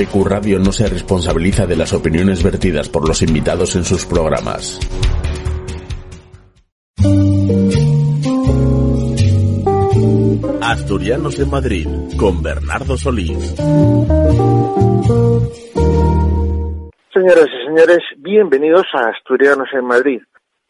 APQ Radio no se responsabiliza de las opiniones vertidas por los invitados en sus programas. Asturianos en Madrid con Bernardo Solís. Señoras y señores, bienvenidos a Asturianos en Madrid.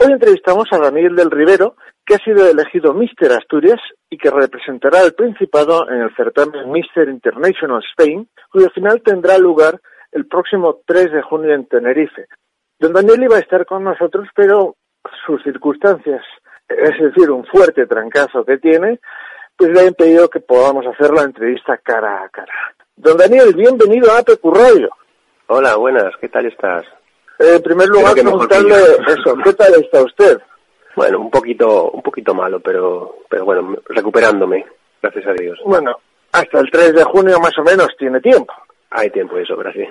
Hoy entrevistamos a Daniel del Rivero, que ha sido elegido Mister Asturias y que representará al Principado en el certamen Mister International Spain, cuyo final tendrá lugar el próximo 3 de junio en Tenerife. Don Daniel iba a estar con nosotros, pero sus circunstancias, es decir, un fuerte trancazo que tiene, pues le ha impedido que podamos hacer la entrevista cara a cara. Don Daniel, bienvenido a APQ. Hola, buenas, ¿qué tal estás? Eh, en primer lugar, preguntarle eso, ¿qué tal está usted? Bueno, un poquito, un poquito malo, pero, pero bueno, recuperándome, gracias a Dios. Bueno, hasta el 3 de junio más o menos tiene tiempo. Hay tiempo de sobra, sí.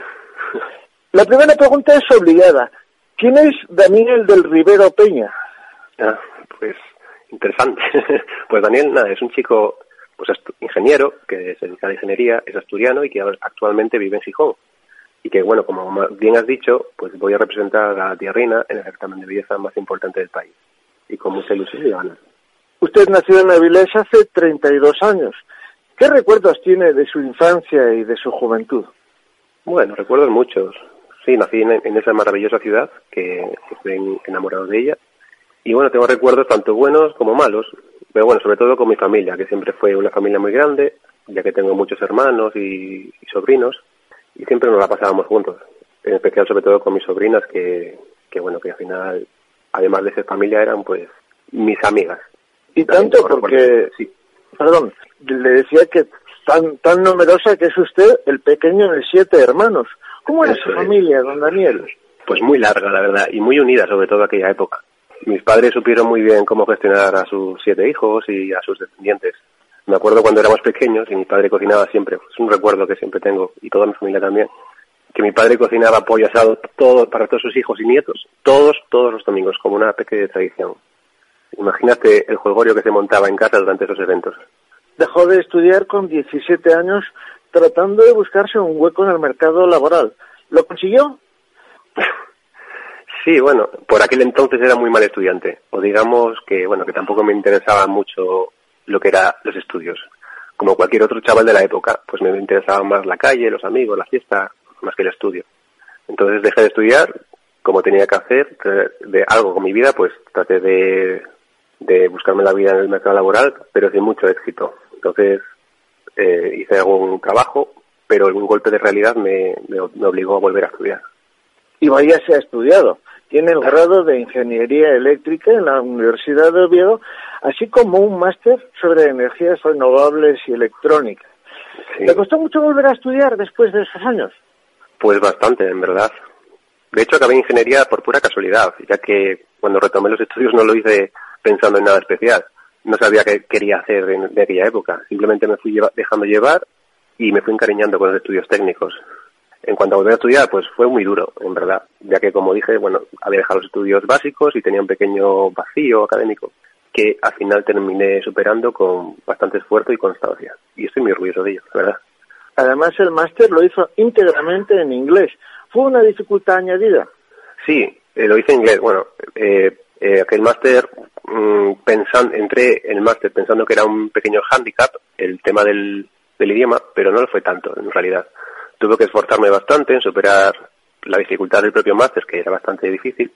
La primera pregunta es obligada. ¿Quién es Daniel del Rivero Peña? Ah, pues interesante. pues Daniel, nada, es un chico, pues ingeniero que se dedica a la ingeniería, es asturiano y que actualmente vive en Gijón. Y que, bueno, como bien has dicho, pues voy a representar a Tierrina en el certamen de belleza más importante del país. Y con mucha ilusión y ganas. Usted nació en Avilés hace 32 años. ¿Qué recuerdos tiene de su infancia y de su juventud? Bueno, recuerdos muchos. Sí, nací en, en esa maravillosa ciudad que estoy en- enamorado de ella. Y bueno, tengo recuerdos tanto buenos como malos. Pero bueno, sobre todo con mi familia, que siempre fue una familia muy grande, ya que tengo muchos hermanos y, y sobrinos. Y siempre nos la pasábamos juntos. En especial, sobre todo con mis sobrinas, que, que bueno, que al final, además de ser familia, eran pues mis amigas. Y tanto porque, Sí. perdón, le decía que tan, tan numerosa que es usted el pequeño de siete hermanos. ¿Cómo era Eso su es. familia, don Daniel? Pues muy larga, la verdad, y muy unida, sobre todo aquella época. Mis padres supieron muy bien cómo gestionar a sus siete hijos y a sus descendientes. Me acuerdo cuando éramos pequeños y mi padre cocinaba siempre, es un recuerdo que siempre tengo, y toda mi familia también, que mi padre cocinaba pollo asado todo, para todos sus hijos y nietos, todos, todos los domingos, como una pequeña tradición. Imagínate el jolgorio que se montaba en casa durante esos eventos. Dejó de estudiar con 17 años tratando de buscarse un hueco en el mercado laboral. ¿Lo consiguió? Sí, bueno, por aquel entonces era muy mal estudiante, o digamos que, bueno, que tampoco me interesaba mucho lo que eran los estudios. Como cualquier otro chaval de la época, pues me interesaba más la calle, los amigos, la fiesta, más que el estudio. Entonces dejé de estudiar, como tenía que hacer, de, de algo con mi vida, pues traté de, de buscarme la vida en el mercado laboral, pero sin mucho éxito. Entonces eh, hice algún trabajo, pero un golpe de realidad me, me, me obligó a volver a estudiar. Y vaya se ha estudiado. Tiene el grado de Ingeniería Eléctrica en la Universidad de Oviedo, así como un máster sobre energías renovables y electrónica. Sí. ¿Le costó mucho volver a estudiar después de esos años? Pues bastante, en verdad. De hecho, acabé en ingeniería por pura casualidad, ya que cuando retomé los estudios no lo hice pensando en nada especial. No sabía qué quería hacer en, de aquella época. Simplemente me fui lleva- dejando llevar y me fui encariñando con los estudios técnicos. En cuanto a volver a estudiar, pues fue muy duro, en verdad, ya que, como dije, bueno, había dejado los estudios básicos y tenía un pequeño vacío académico que al final terminé superando con bastante esfuerzo y constancia. Y estoy muy orgulloso de ello, la verdad. Además, el máster lo hizo íntegramente en inglés. ¿Fue una dificultad añadida? Sí, eh, lo hice en inglés. Bueno, eh, eh, aquel máster, mm, entré en el máster pensando que era un pequeño hándicap el tema del, del idioma, pero no lo fue tanto en realidad. Tuve que esforzarme bastante en superar la dificultad del propio máster, que era bastante difícil,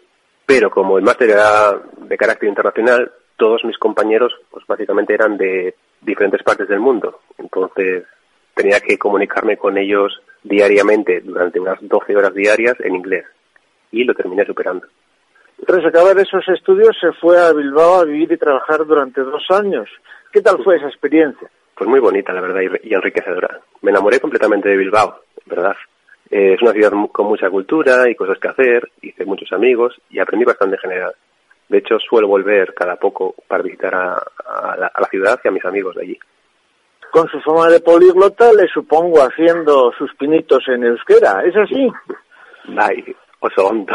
pero como el máster era de carácter internacional, todos mis compañeros, pues básicamente eran de diferentes partes del mundo. Entonces tenía que comunicarme con ellos diariamente durante unas 12 horas diarias en inglés y lo terminé superando. Tras acabar esos estudios se fue a Bilbao a vivir y trabajar durante dos años. ¿Qué tal fue esa experiencia? Pues muy bonita, la verdad, y enriquecedora. Me enamoré completamente de Bilbao, ¿verdad? Eh, es una ciudad con mucha cultura y cosas que hacer, hice muchos amigos y aprendí bastante en general. De hecho, suelo volver cada poco para visitar a, la, ciudad y a mis amigos de allí. Con su forma de políglota, le supongo haciendo sus pinitos en euskera, ¿es así? Ay, oso hondo.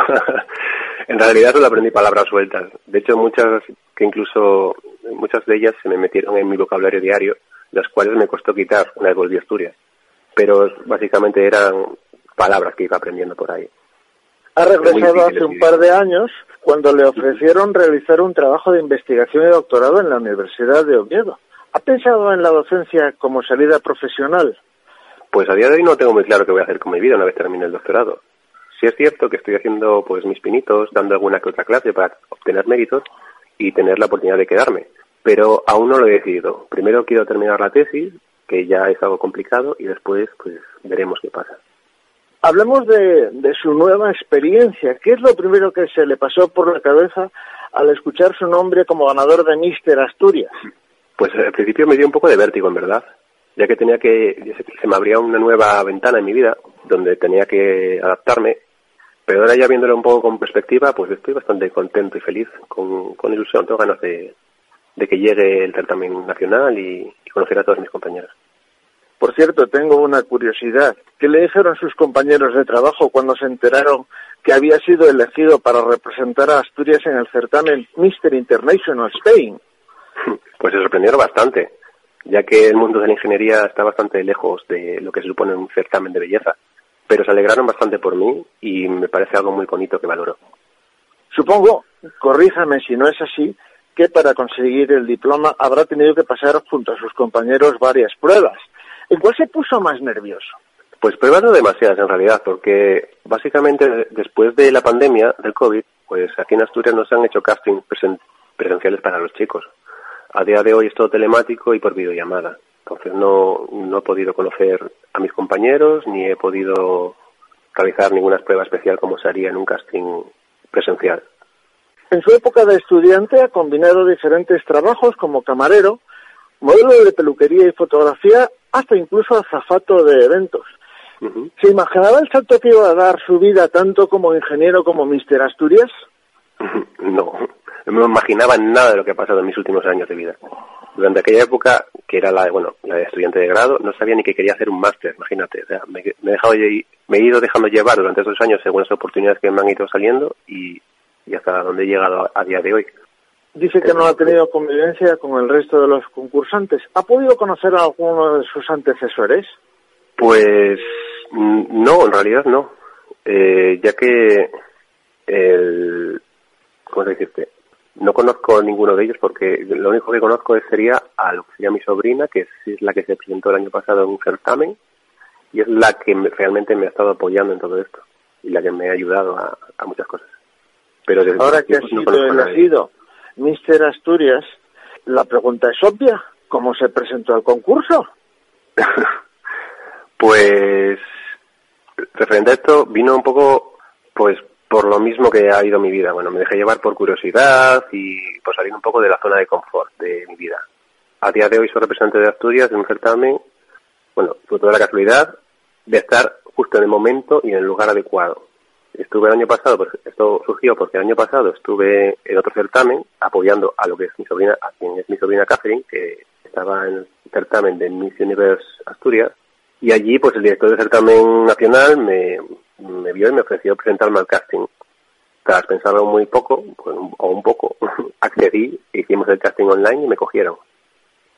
en realidad solo aprendí palabras sueltas. De hecho, muchas que incluso muchas de ellas se me metieron en mi vocabulario diario, las cuales me costó quitar una vez volví a Asturias. Pero básicamente eran palabras que iba aprendiendo por ahí. Ha regresado hace un par de años cuando le ofrecieron realizar un trabajo de investigación y doctorado en la Universidad de Oviedo. ¿Ha pensado en la docencia como salida profesional? Pues a día de hoy no tengo muy claro qué voy a hacer con mi vida una vez termine el doctorado. Sí es cierto que estoy haciendo pues mis pinitos, dando alguna que otra clase para obtener méritos y tener la oportunidad de quedarme, pero aún no lo he decidido. Primero quiero terminar la tesis, que ya es algo complicado, y después pues veremos qué pasa. Hablemos de, su nueva experiencia. ¿Qué es lo primero que se le pasó por la cabeza al escuchar su nombre como ganador de Mister Asturias? Pues al principio me dio un poco de vértigo, en verdad, ya que tenía que, se me abría una nueva ventana en mi vida donde tenía que adaptarme, pero ahora ya viéndolo un poco con perspectiva, pues estoy bastante contento y feliz, con, ilusión, tengo ganas de, que llegue el certamen nacional y conocer a todos mis compañeros. Por cierto, tengo una curiosidad. ¿Qué le dijeron sus compañeros de trabajo cuando se enteraron que había sido elegido para representar a Asturias en el certamen Mr. International Spain? Pues se sorprendieron bastante, ya que el mundo de la ingeniería está bastante lejos de lo que se supone un certamen de belleza. Pero se alegraron bastante por mí y me parece algo muy bonito que valoro. Supongo, corríjame si no es así, que para conseguir el diploma habrá tenido que pasar junto a sus compañeros varias pruebas ¿En cuál se puso más nervioso? Pues pruebas no demasiadas en realidad, porque básicamente después de la pandemia del COVID, pues aquí en Asturias no se han hecho casting presenciales para los chicos. A día de hoy es todo telemático y por videollamada. Entonces no, no he podido conocer a mis compañeros ni he podido realizar ninguna prueba especial como se haría en un casting presencial. En su época de estudiante ha combinado diferentes trabajos como camarero, modelo de peluquería y fotografía hasta incluso azafato de eventos. ¿Se imaginaba el salto que iba a dar su vida tanto como ingeniero como Mister Asturias? No, no me imaginaba nada de lo que ha pasado en mis últimos años de vida. Durante aquella época, que era la de, bueno, la de estudiante de grado, no sabía ni que quería hacer un máster, imagínate. me, he dejado, me he ido dejando llevar durante esos años según las oportunidades que me han ido saliendo y, hasta donde he llegado a día de hoy. Dice que no ha tenido convivencia con el resto de los concursantes. ¿Ha podido conocer a alguno de sus antecesores? Pues mm, no, en realidad no. Eh, ya que el... ¿Cómo decirte? No conozco a ninguno de ellos porque lo único que conozco sería a lo que sería mi sobrina, que es la que se presentó el año pasado en un certamen y es la que realmente me ha estado apoyando en todo esto y la que me ha ayudado a, muchas cosas. Pero Ahora que ha sido elegido Mister Asturias, la pregunta es obvia. ¿Cómo se presentó al concurso? pues, referente a esto, vino un poco, pues, por lo mismo que ha ido mi vida. Bueno, me dejé llevar por curiosidad y por salir un poco de la zona de confort de mi vida. A día de hoy soy representante de Asturias en un certamen, bueno, fue toda la casualidad de estar justo en el momento y en el lugar adecuado estuve el año pasado, pues esto surgió porque el año pasado estuve en otro certamen apoyando a lo que es mi sobrina, a quien es mi sobrina Catherine, que estaba en el certamen de Miss Universe Asturias, y allí pues el director del certamen nacional me, me vio y me ofreció presentarme al casting. Tras pensarlo muy poco, pues, o un poco, accedí, hicimos el casting online y me cogieron.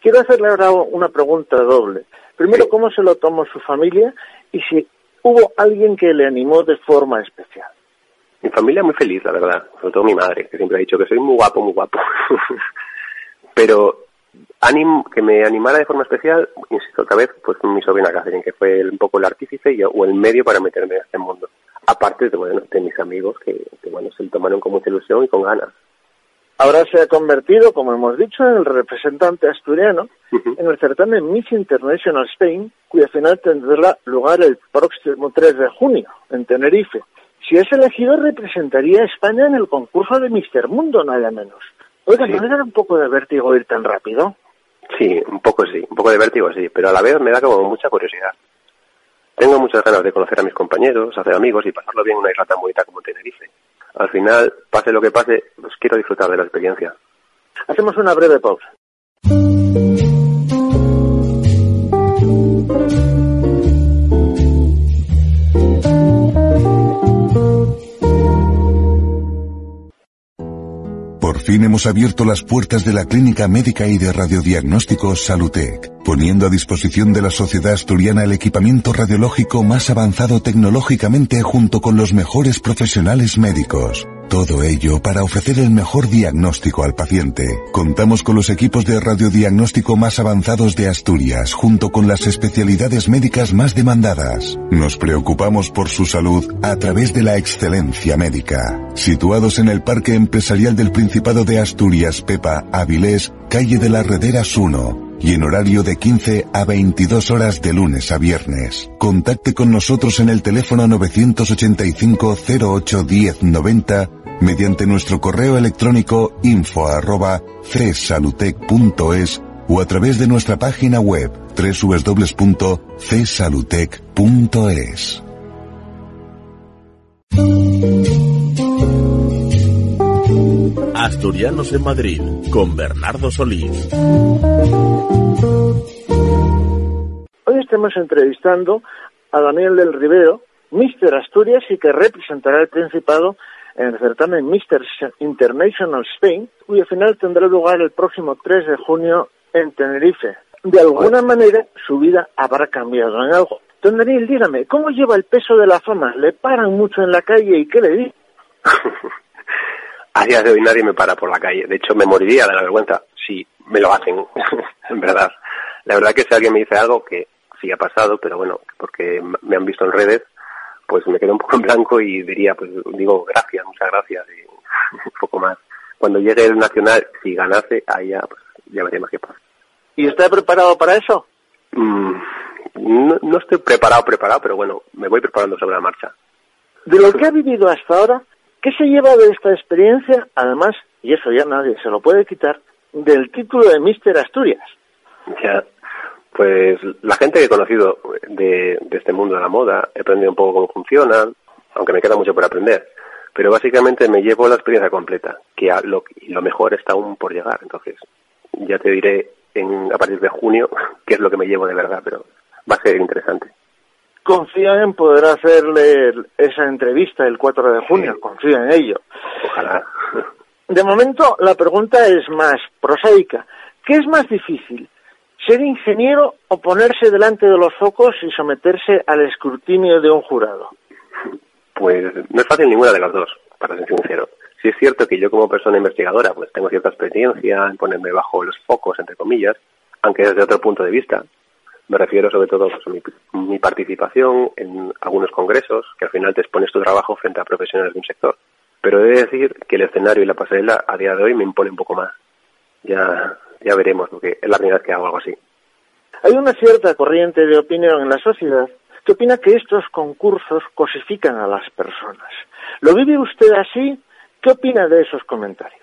Quiero hacerle ahora una pregunta doble. Primero, ¿cómo se lo tomó su familia? Y si hubo alguien que le animó de forma especial. Mi familia muy feliz, la verdad, sobre todo mi madre, que siempre ha dicho que soy muy guapo, muy guapo. Pero anim, que me animara de forma especial, insisto otra vez, pues mi sobrina Catherine, que fue un poco el artífice y, o el medio para meterme en este mundo. Aparte de, bueno, de mis amigos que, que bueno, se lo tomaron con mucha ilusión y con ganas. Ahora se ha convertido, como hemos dicho, en el representante asturiano en el certamen Miss International Spain, cuya final tendrá lugar el próximo 3 de junio en Tenerife. Si es elegido, representaría a España en el concurso de Mister Mundo, nada menos. Oiga, ¿no le da un poco de vértigo ir tan rápido? Sí, un poco sí, un poco de vértigo sí, pero a la vez me da como mucha curiosidad. Tengo muchas ganas de conocer a mis compañeros, hacer amigos y pasarlo bien en una isla tan bonita como Tenerife. Al final, pase lo que pase, pues quiero disfrutar de la experiencia. Hacemos una breve pausa. Por fin hemos abierto las puertas de la clínica médica y de radiodiagnóstico Salutec, poniendo a disposición de la sociedad asturiana el equipamiento radiológico más avanzado tecnológicamente junto con los mejores profesionales médicos. Todo ello para ofrecer el mejor diagnóstico al paciente. Contamos con los equipos de radiodiagnóstico más avanzados de Asturias, junto con las especialidades médicas más demandadas. Nos preocupamos por su salud a través de la excelencia médica. Situados en el Parque Empresarial del Principado de Asturias, Pepa, Avilés, calle de las Rederas 1 y en horario de 15 a 22 horas de lunes a viernes. Contacte con nosotros en el teléfono 985 08 10 90 mediante nuestro correo electrónico info arroba o a través de nuestra página web www.csalutec.es. Asturianos en Madrid con Bernardo Solís. Hoy estamos entrevistando a Daniel del Rivero, Mister Asturias y que representará el Principado en el certamen Mr. International Spain, cuyo final tendrá lugar el próximo 3 de junio en Tenerife. De alguna manera, su vida habrá cambiado en algo. Don Daniel, dígame, ¿cómo lleva el peso de la fama? ¿Le paran mucho en la calle y qué le di? A día de hoy nadie me para por la calle. De hecho, me moriría de la vergüenza si me lo hacen, en verdad. La verdad que si alguien me dice algo que sí ha pasado, pero bueno, porque me han visto en redes, pues me quedo un poco en blanco y diría, pues digo, gracias, muchas gracias, y un poco más. Cuando llegue el Nacional, si ganase, ahí ya, pues, ya veremos qué pasa. ¿Y está preparado para eso? Mm, no, no estoy preparado, preparado, pero bueno, me voy preparando sobre la marcha. De lo que ha vivido hasta ahora, ¿qué se lleva de esta experiencia? Además, y eso ya nadie se lo puede quitar, del título de Mister Asturias. Ya, pues la gente que he conocido de, de este mundo de la moda, he aprendido un poco cómo funcionan, aunque me queda mucho por aprender. Pero básicamente me llevo la experiencia completa, que a lo, mejor está aún por llegar. Entonces, ya te diré en, a partir de junio qué es lo que me llevo de verdad, pero va a ser interesante. Confía en poder hacerle esa entrevista el 4 de junio, confía en ello. Ojalá. De momento, la pregunta es más prosaica. ¿Qué es más difícil? ¿Ser ingeniero o ponerse delante de los focos y someterse al escrutinio de un jurado? Pues no es fácil ninguna de las dos, para ser sincero. Sí es cierto que yo como persona investigadora pues tengo cierta experiencia en ponerme bajo los focos, entre comillas, aunque desde otro punto de vista. Me refiero sobre todo pues, a mi, mi participación en algunos congresos, que al final te expones tu trabajo frente a profesionales de un sector. Pero he de decir que el escenario y la pasarela a día de hoy me impone un poco más. Ya, ya veremos, porque es la primera vez que hago algo así. Hay una cierta corriente de opinión en la sociedad que opina que estos concursos cosifican a las personas. ¿Lo vive usted así? ¿Qué opina de esos comentarios?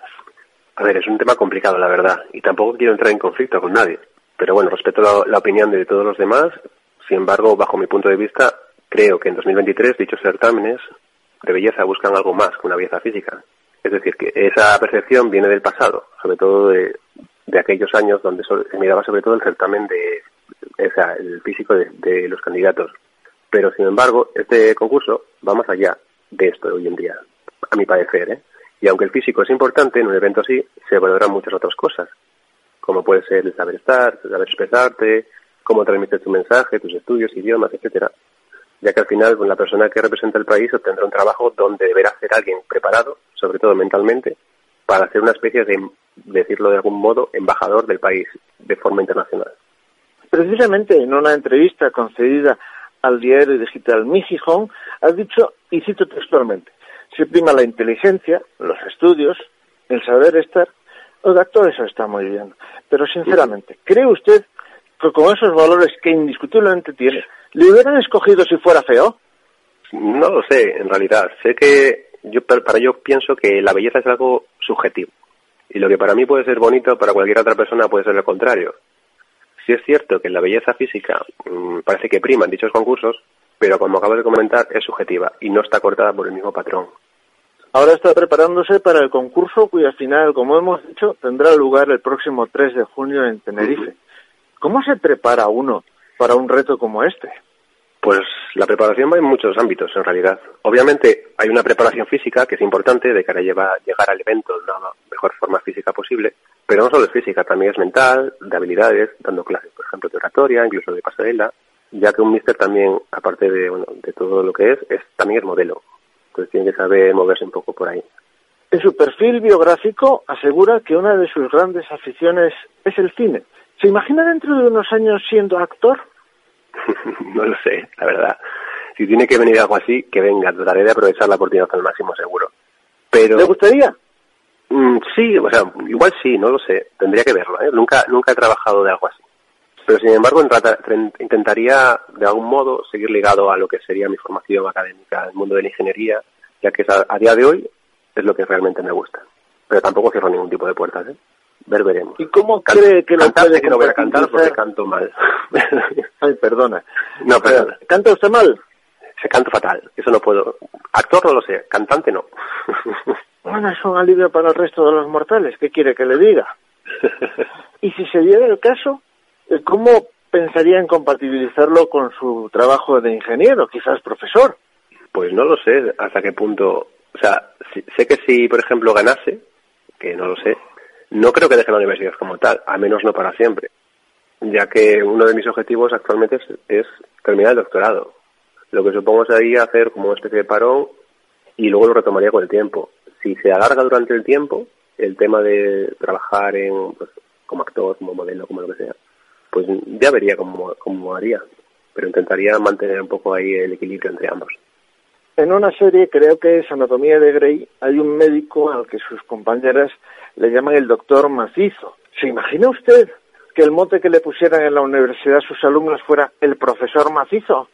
A ver, es un tema complicado, la verdad, y tampoco quiero entrar en conflicto con nadie. Pero bueno, respeto la, la opinión de todos los demás. Sin embargo, bajo mi punto de vista, creo que en 2023 dichos certámenes de belleza buscan algo más que una belleza física. Es decir, que esa percepción viene del pasado, sobre todo de, de aquellos años donde se miraba sobre todo el certamen de, o sea, el físico de, de los candidatos. Pero sin embargo, este concurso va más allá de esto de hoy en día, a mi parecer, ¿eh? Y aunque el físico es importante, en un evento así se valoran muchas otras cosas, como puede ser el saber estar, el saber expresarte, cómo transmites tu mensaje, tus estudios, idiomas, etcétera. Ya que al final la persona que representa el país obtendrá un trabajo donde deberá ser alguien preparado, sobre todo mentalmente, para ser una especie de, decirlo de algún modo, embajador del país de forma internacional. Precisamente en una entrevista concedida al diario digital Mi Gijón, has dicho, y cito textualmente, se prima la inteligencia, los estudios, el saber estar. Oiga, todo eso está muy bien, pero sinceramente, ¿cree usted que con esos valores que indiscutiblemente tiene, le hubieran escogido si fuera feo? No lo sé, en realidad. Sé que yo, para yo pienso que la belleza es algo subjetivo. Y lo que para mí puede ser bonito, para cualquier otra persona puede ser lo contrario. sí es cierto que la belleza física mm, parece que prima en dichos concursos, pero como acabo de comentar, es subjetiva y no está cortada por el mismo patrón. Ahora está preparándose para el concurso cuya final, como hemos dicho, tendrá lugar el próximo 3 de junio en Tenerife. ¿Cómo se prepara uno para un reto como este? Pues la preparación va en muchos ámbitos, en realidad. Obviamente hay una preparación física que es importante de cara a llegar al evento de una mejor forma física posible, pero no solo es física, también es mental, de habilidades, dando clases, por ejemplo, de oratoria, incluso de pasarela, ya que un mister también, aparte de, bueno, de todo lo que es, es también es modelo. Entonces tiene que saber moverse un poco por ahí. En su perfil biográfico asegura que una de sus grandes aficiones es el cine. ¿Se imagina dentro de unos años siendo actor? no lo sé, la verdad. Si tiene que venir algo así, que venga. Trataré de aprovechar la oportunidad al máximo, seguro. Pero... ¿Le gustaría? Mm, sí, o sea, igual sí, no lo sé. Tendría que verlo. ¿eh? Nunca, nunca he trabajado de algo así. Pero sin embargo, intentaría de algún modo seguir ligado a lo que sería mi formación académica, el mundo de la ingeniería, ya que a, día de hoy es lo que realmente me gusta. Pero tampoco cierro ningún tipo de puertas, ¿eh? Ver, veremos. ¿Y cómo cree que lo puede que no voy a cantar porque canto mal. Ay, perdona. No, perdona. ¿Canta usted mal? Se canto fatal, eso no puedo. Actor no lo sé, cantante no. bueno, es un alivio para el resto de los mortales, ¿qué quiere que le diga? y si se diera el caso, eh, ¿cómo pensaría en compatibilizarlo con su trabajo de ingeniero, quizás profesor? Pues no lo sé hasta qué punto. O sea, sé que si, por ejemplo, ganase, que no lo sé, no creo que deje la universidad como tal, al menos no para siempre, ya que uno de mis objetivos actualmente es, terminar el doctorado. Lo que supongo sería hacer como una especie de parón y luego lo retomaría con el tiempo. Si se alarga durante el tiempo el tema de trabajar en, pues, como actor, como modelo, como lo que sea, pues ya vería cómo, cómo haría. Pero intentaría mantener un poco ahí el equilibrio entre ambos. En una serie, creo que es Anatomía de Grey, hay un médico al que sus compañeras le llaman el doctor macizo. ¿Se imagina usted que el mote que le pusieran en la universidad a sus alumnos fuera el profesor macizo?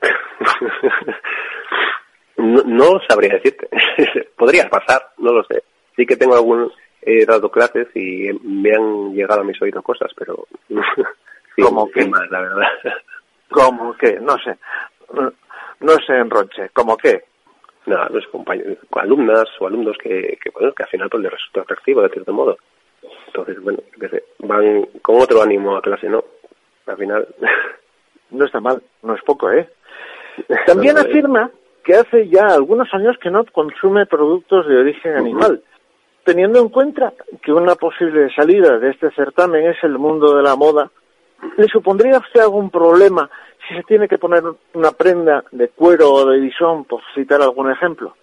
no, no, sabría decirte. Podría pasar, no lo sé. Sí que tengo algún, he dado clases y me han llegado a mis oídos cosas, pero como que más, la verdad. Como que, no sé, no se enroche, como que. No, los compañeros, alumnas o alumnos que, que, bueno, que al final pues les resulta atractivo de cierto modo. Entonces, bueno, que van con otro ánimo a clase, ¿no? Al final. No está mal, no es poco, ¿eh? También afirma que hace ya algunos años que no consume productos de origen animal teniendo en cuenta que una posible salida de este certamen es el mundo de la moda, ¿le supondría a usted algún problema si se tiene que poner una prenda de cuero o de bisón, por citar algún ejemplo?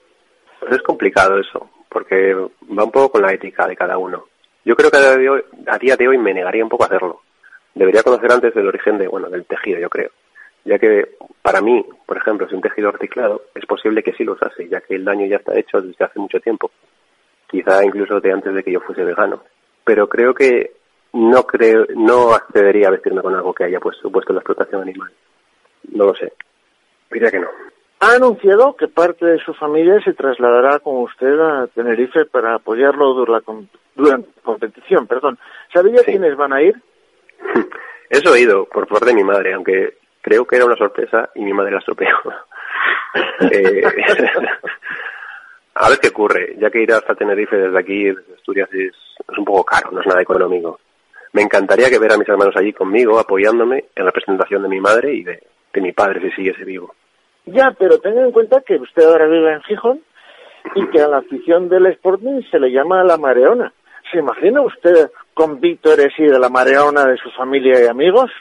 Pues es complicado eso, porque va un poco con la ética de cada uno. Yo creo que a día de hoy, me negaría un poco a hacerlo. Debería conocer antes el origen de, bueno, del tejido, yo creo. Ya que para mí, por ejemplo, si un tejido reciclado, es posible que sí lo usase, ya que el daño ya está hecho desde hace mucho tiempo quizá incluso de antes de que yo fuese vegano. Pero creo que no creo, no accedería a vestirme con algo que haya pues, supuesto la explotación animal. No lo sé. Diría que no. Ha anunciado que parte de su familia se trasladará con usted a Tenerife para apoyarlo durante la competición. Perdón. ¿Sabía quiénes van a ir? Eso he oído por parte de mi madre, aunque creo que era una sorpresa y mi madre la estropeó. eh, a ver qué ocurre, ya que ir hasta Tenerife desde aquí, desde Asturias, es, un poco caro, no es nada económico. Me encantaría que ver a mis hermanos allí conmigo, apoyándome en la presentación de mi madre y de, mi padre, si siguiese vivo. Ya, pero tenga en cuenta que usted ahora vive en Gijón y que a la afición del Sporting se le llama la Mareona. ¿Se imagina usted con Víctor y de la Mareona de su familia y amigos?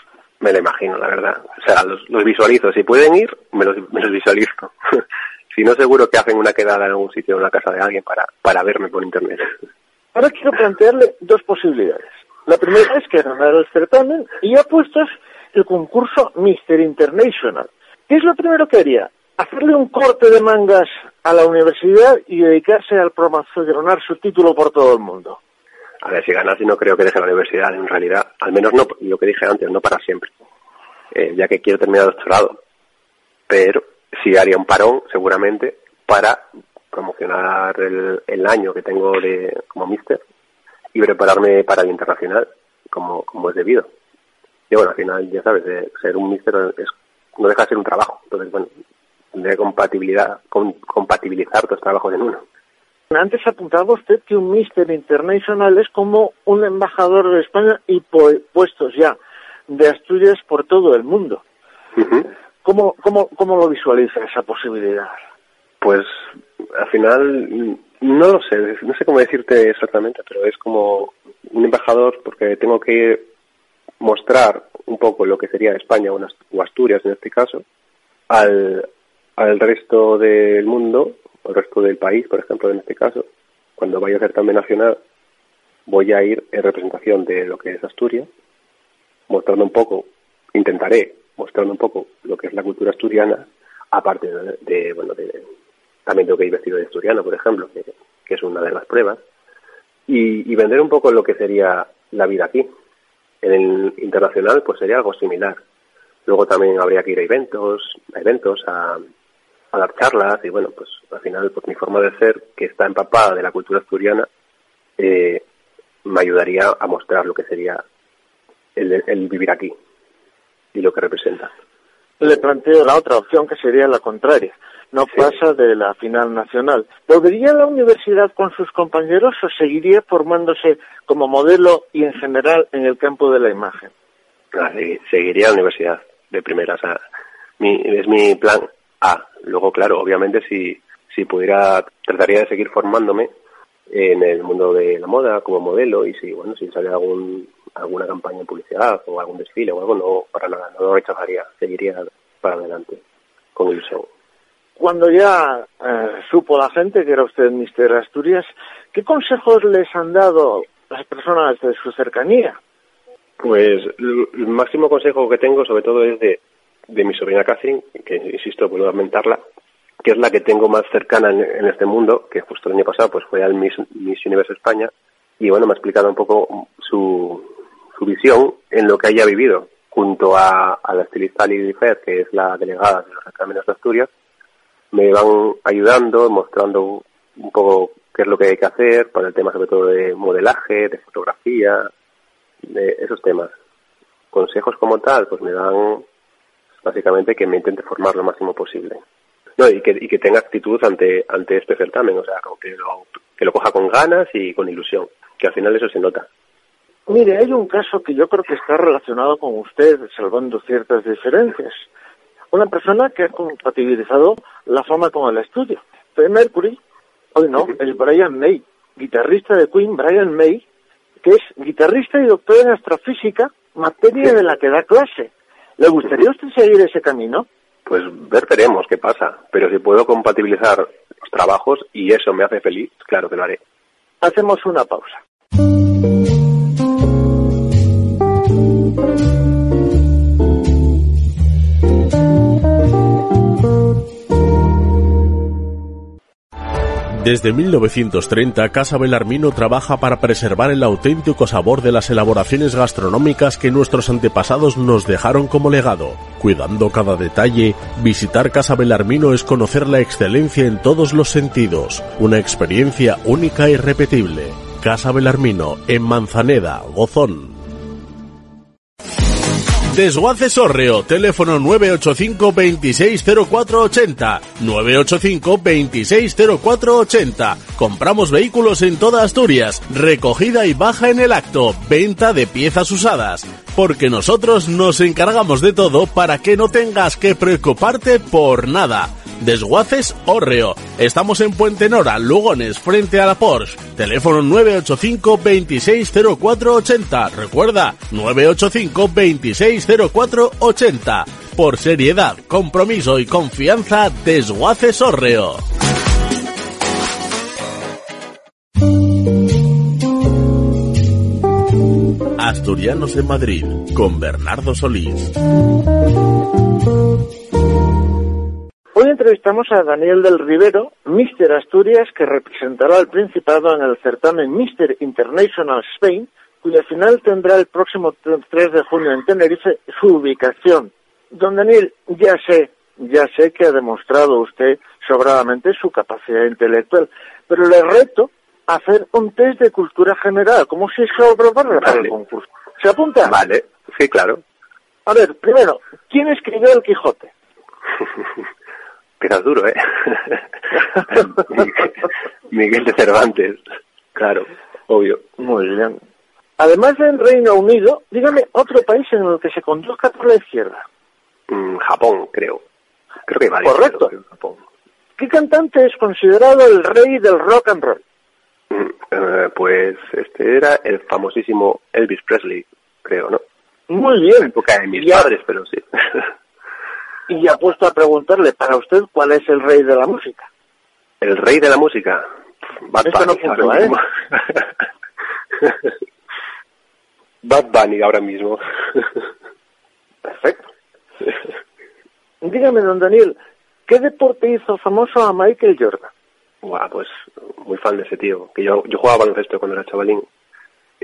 Me lo imagino, la verdad. O sea, los, visualizo. Si pueden ir, me los, me los visualizo. Si no, seguro que hacen una quedada en algún sitio en la casa de alguien para, para verme por internet. Ahora quiero plantearle dos posibilidades. La primera es que ganara el certamen y ha puesto el concurso Mister International. ¿Qué es lo primero que haría? Hacerle un corte de mangas a la universidad y dedicarse al promocionar su título por todo el mundo. A ver, si ganase no creo que deje la universidad, en realidad. Al menos no, lo que dije antes, no para siempre. Eh, ya que quiero terminar doctorado. Pero sí haría un parón seguramente para promocionar el, año que tengo de como mister y prepararme para el internacional como es debido. Y bueno, al final, ya sabes, de ser un míster es, no deja de ser un trabajo. Entonces, bueno, de compatibilidad, compatibilizar dos trabajos en uno. Antes apuntaba usted que un Mister International es como un embajador de España y puestos ya de Asturias por todo el mundo. ¿Cómo, cómo, ¿Cómo lo visualiza esa posibilidad? Pues al final no lo sé, no sé cómo decirte exactamente, pero es como un embajador porque tengo que mostrar un poco lo que sería España o Asturias en este caso al, al resto del mundo, al resto del país, por ejemplo, en este caso, cuando vaya a ser también nacional, voy a ir en representación de lo que es Asturias, mostrando un poco, intentaré mostrando un poco lo que es la cultura asturiana, aparte de, bueno, de, también tengo que ir vestido de asturiano, por ejemplo, que, es una de las pruebas, y, vender un poco lo que sería la vida aquí. En el internacional, pues sería algo similar. Luego también habría que ir a eventos, a eventos, a, dar charlas y bueno, pues al final pues mi forma de ser, que está empapada de la cultura asturiana, eh, me ayudaría a mostrar lo que sería el, vivir aquí y lo que representa. Le planteo la otra opción que sería la contraria. No pasa de la final nacional. ¿Volvería a la universidad con sus compañeros o seguiría formándose como modelo y en general en el campo de la imagen? Ah, seguiría a la universidad de primera. mi, es mi plan A. Luego, claro, obviamente si, si pudiera, trataría de seguir formándome en el mundo de la moda como modelo y si, bueno, si sale algún, alguna campaña de publicidad o algún desfile o algo, no, para nada, no lo rechazaría, seguiría para adelante con ilusión. Cuando ya eh, supo la gente que era usted Mister Asturias, ¿qué consejos les han dado las personas de su cercanía? Pues el máximo consejo que tengo sobre todo es de de mi sobrina Catherine, que insisto, vuelvo a aumentarla, que es la que tengo más cercana en, este mundo, que justo el año pasado pues fue al Miss, Miss Universe España, y bueno, me ha explicado un poco su, su visión en lo que haya vivido, junto a, a la estilista Lili Fer, que es la delegada de los exámenes de Asturias, me van ayudando, mostrando un poco qué es lo que hay que hacer para el tema sobre todo de modelaje, de fotografía, de esos temas. Consejos como tal, pues me dan básicamente que me intente formar lo máximo posible. No, y que, y que tenga actitud ante, ante este certamen, o sea, que lo, que lo coja con ganas y con ilusión, que al final eso se nota. Mire, hay un caso que yo creo que está relacionado con usted, salvando ciertas diferencias. Una persona que ha compatibilizado la fama con el estudio. Fue Mercury, hoy no, es Brian May, guitarrista de Queen, Brian May, que es guitarrista y doctor en astrofísica, materia de la que da clase. ¿Le gustaría usted seguir ese camino? Pues ver, veremos qué pasa. Pero si puedo compatibilizar los trabajos y eso me hace feliz, claro que lo haré. Hacemos una pausa. Desde 1930, Casa Belarmino trabaja para preservar el auténtico sabor de las elaboraciones gastronómicas que nuestros antepasados nos dejaron como legado. Cuidando cada detalle, visitar Casa Belarmino es conocer la excelencia en todos los sentidos, una experiencia única e irrepetible. Casa Belarmino, en Manzaneda, Gozón. Desguaces Orreo, teléfono 985 260480, 985 260480. Compramos vehículos en toda Asturias, recogida y baja en el acto, venta de piezas usadas, porque nosotros nos encargamos de todo para que no tengas que preocuparte por nada. Desguaces Orreo. Estamos en Puente Nora, Lugones, frente a la Porsche. Teléfono 985 260480. Recuerda, 985 260480. Por seriedad, compromiso y confianza, Desguaces Orreo. Asturianos en Madrid, con Bernardo Solís. Hoy entrevistamos a Daniel del Rivero, Mister Asturias, que representará al Principado en el certamen Mister International Spain, cuya final tendrá el próximo 3 de junio en Tenerife su ubicación. Don Daniel, ya sé, ya sé que ha demostrado usted sobradamente su capacidad intelectual, pero le reto a hacer un test de cultura general, como si es para el concurso. ¿Se apunta? Vale, sí, claro. A ver, primero, ¿quién escribió El Quijote? Quedas duro, ¿eh? Miguel de Cervantes, claro, obvio. Muy bien. Además del Reino Unido, dígame otro país en el que se conduzca por la izquierda. Mm, Japón, creo. Creo que vale. Correcto. Japón. ¿Qué cantante es considerado el rey del rock and roll? Mm, eh, pues este era el famosísimo Elvis Presley, creo, ¿no? Muy bien. época de mis Ya- padres, pero sí. Y ya puesto a preguntarle para usted cuál es el rey de la música. el rey de la música. Bad Esto no Bunny, puntúa, ¿eh? mismo. Bad Bunny ahora mismo. Perfecto. Dígame, don Daniel, ¿qué deporte hizo famoso a Michael Jordan? Guau, pues muy fan de ese tío. Que yo, yo jugaba baloncesto cuando era chavalín.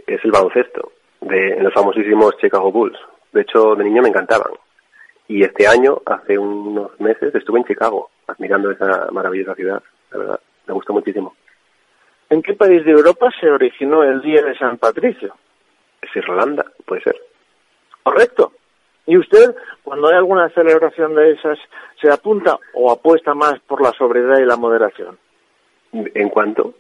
Es el baloncesto de en los famosísimos Chicago Bulls. De hecho, de niño me encantaban. Y este año, hace unos meses, estuve en Chicago, admirando esa maravillosa ciudad. La verdad, me gustó muchísimo. ¿En qué país de Europa se originó el Día de San Patricio? ¿Es Irlanda? Puede ser. Correcto. ¿Y usted, cuando hay alguna celebración de esas, se apunta o apuesta más por la sobriedad y la moderación? ¿En cuanto?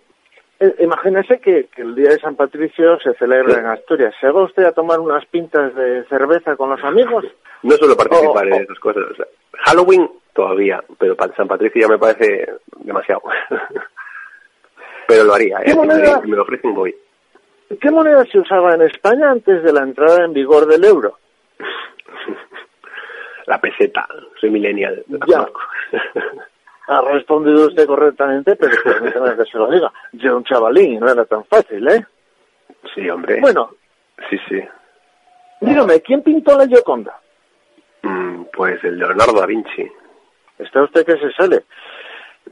Eh, Imagínese que, que el Día de San Patricio se celebra en Asturias. ¿Se va usted a tomar unas pintas de cerveza con los amigos? No suelo participar en esas cosas. o sea, Halloween todavía, pero para San Patricio ya me parece demasiado. pero lo haría, ¿eh? ¿Qué Si me, lo ofrecen voy. ¿Qué moneda se usaba en España antes de la entrada en vigor del euro? La peseta, soy millennial. Ya. Ha respondido usted correctamente, pero permítame que se lo diga. Yo un chavalín, no era tan fácil, ¿eh? sí, hombre. Bueno, Sí, sí. dígame, ¿quién pintó la Gioconda? Mm, pues el Leonardo da Vinci. Está usted que se sale.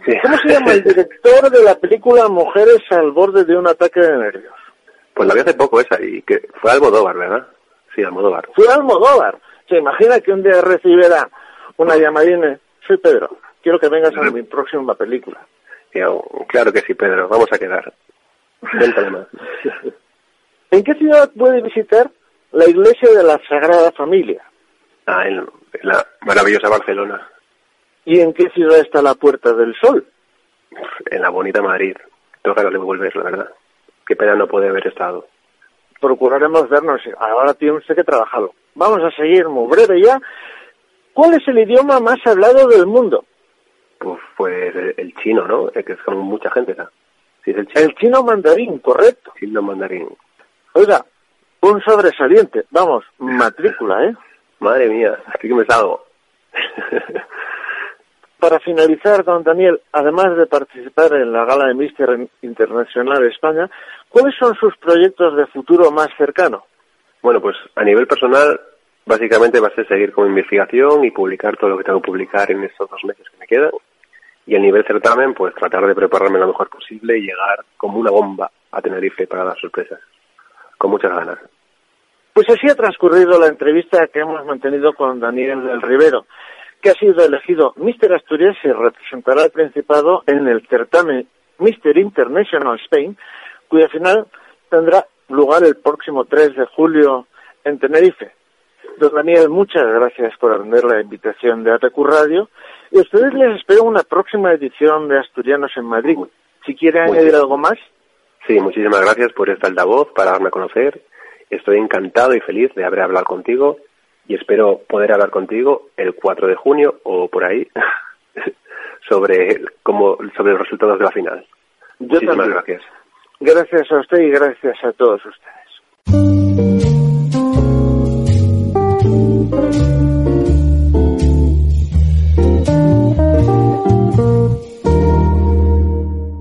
Sí. ¿Cómo se llama el director de la película Mujeres al borde de un ataque de nervios? Pues la vi hace poco esa y que fue Almodóvar, ¿verdad? Sí, Almodóvar. Fue Almodóvar. Se imagina que un día recibiera una llamadina. Soy Pedro, quiero que vengas a mi próxima película. Yo, claro que sí, Pedro, vamos a quedar. Cuéntale más. ¿En qué ciudad puede visitar la iglesia de la Sagrada Familia? ah, en, en la maravillosa Barcelona. ¿Y en qué ciudad está la Puerta del Sol? En la bonita Madrid. Tengo ganas de volver, la verdad. Qué pena no poder haber estado. Procuraremos vernos. Ahora tiene usted que trabajarlo. Vamos a seguir muy breve ya. ¿Cuál es el idioma más hablado del mundo? Pues, pues el, el chino, ¿no? Eh, que es con mucha gente, ¿no? Sí, es el chino. El chino mandarín, correcto. chino mandarín. Oiga, un sobresaliente. Vamos, matrícula, ¿eh? Madre mía, estoy que me salgo. Para finalizar, don Daniel, además de participar en la gala de Mister Internacional España, ¿cuáles son sus proyectos de futuro más cercano? bueno, pues a nivel personal, básicamente va a ser seguir con investigación y publicar todo lo que tengo que publicar en estos dos meses que me quedan. Y a nivel certamen, pues tratar de prepararme lo mejor posible y llegar como una bomba a Tenerife para dar sorpresas. Con muchas ganas. Pues así ha transcurrido la entrevista que hemos mantenido con Daniel del Rivero, que ha sido elegido Mister Asturias y representará al Principado en el certamen Mister International Spain, cuya final tendrá lugar el próximo 3 de julio en Tenerife. Don Daniel, muchas gracias por atender la invitación de ATQ Radio y a ustedes les espero una próxima edición de Asturianos en Madrid. Si quieren Muchísimo. añadir algo más. Sí, muchísimas gracias por esta altavoz, para darme a conocer. Estoy encantado y feliz de haber hablado contigo y espero poder hablar contigo el 4 de junio o por ahí sobre, cómo, sobre los resultados de la final. Yo muchísimas también. gracias. Gracias a usted y gracias a todos ustedes.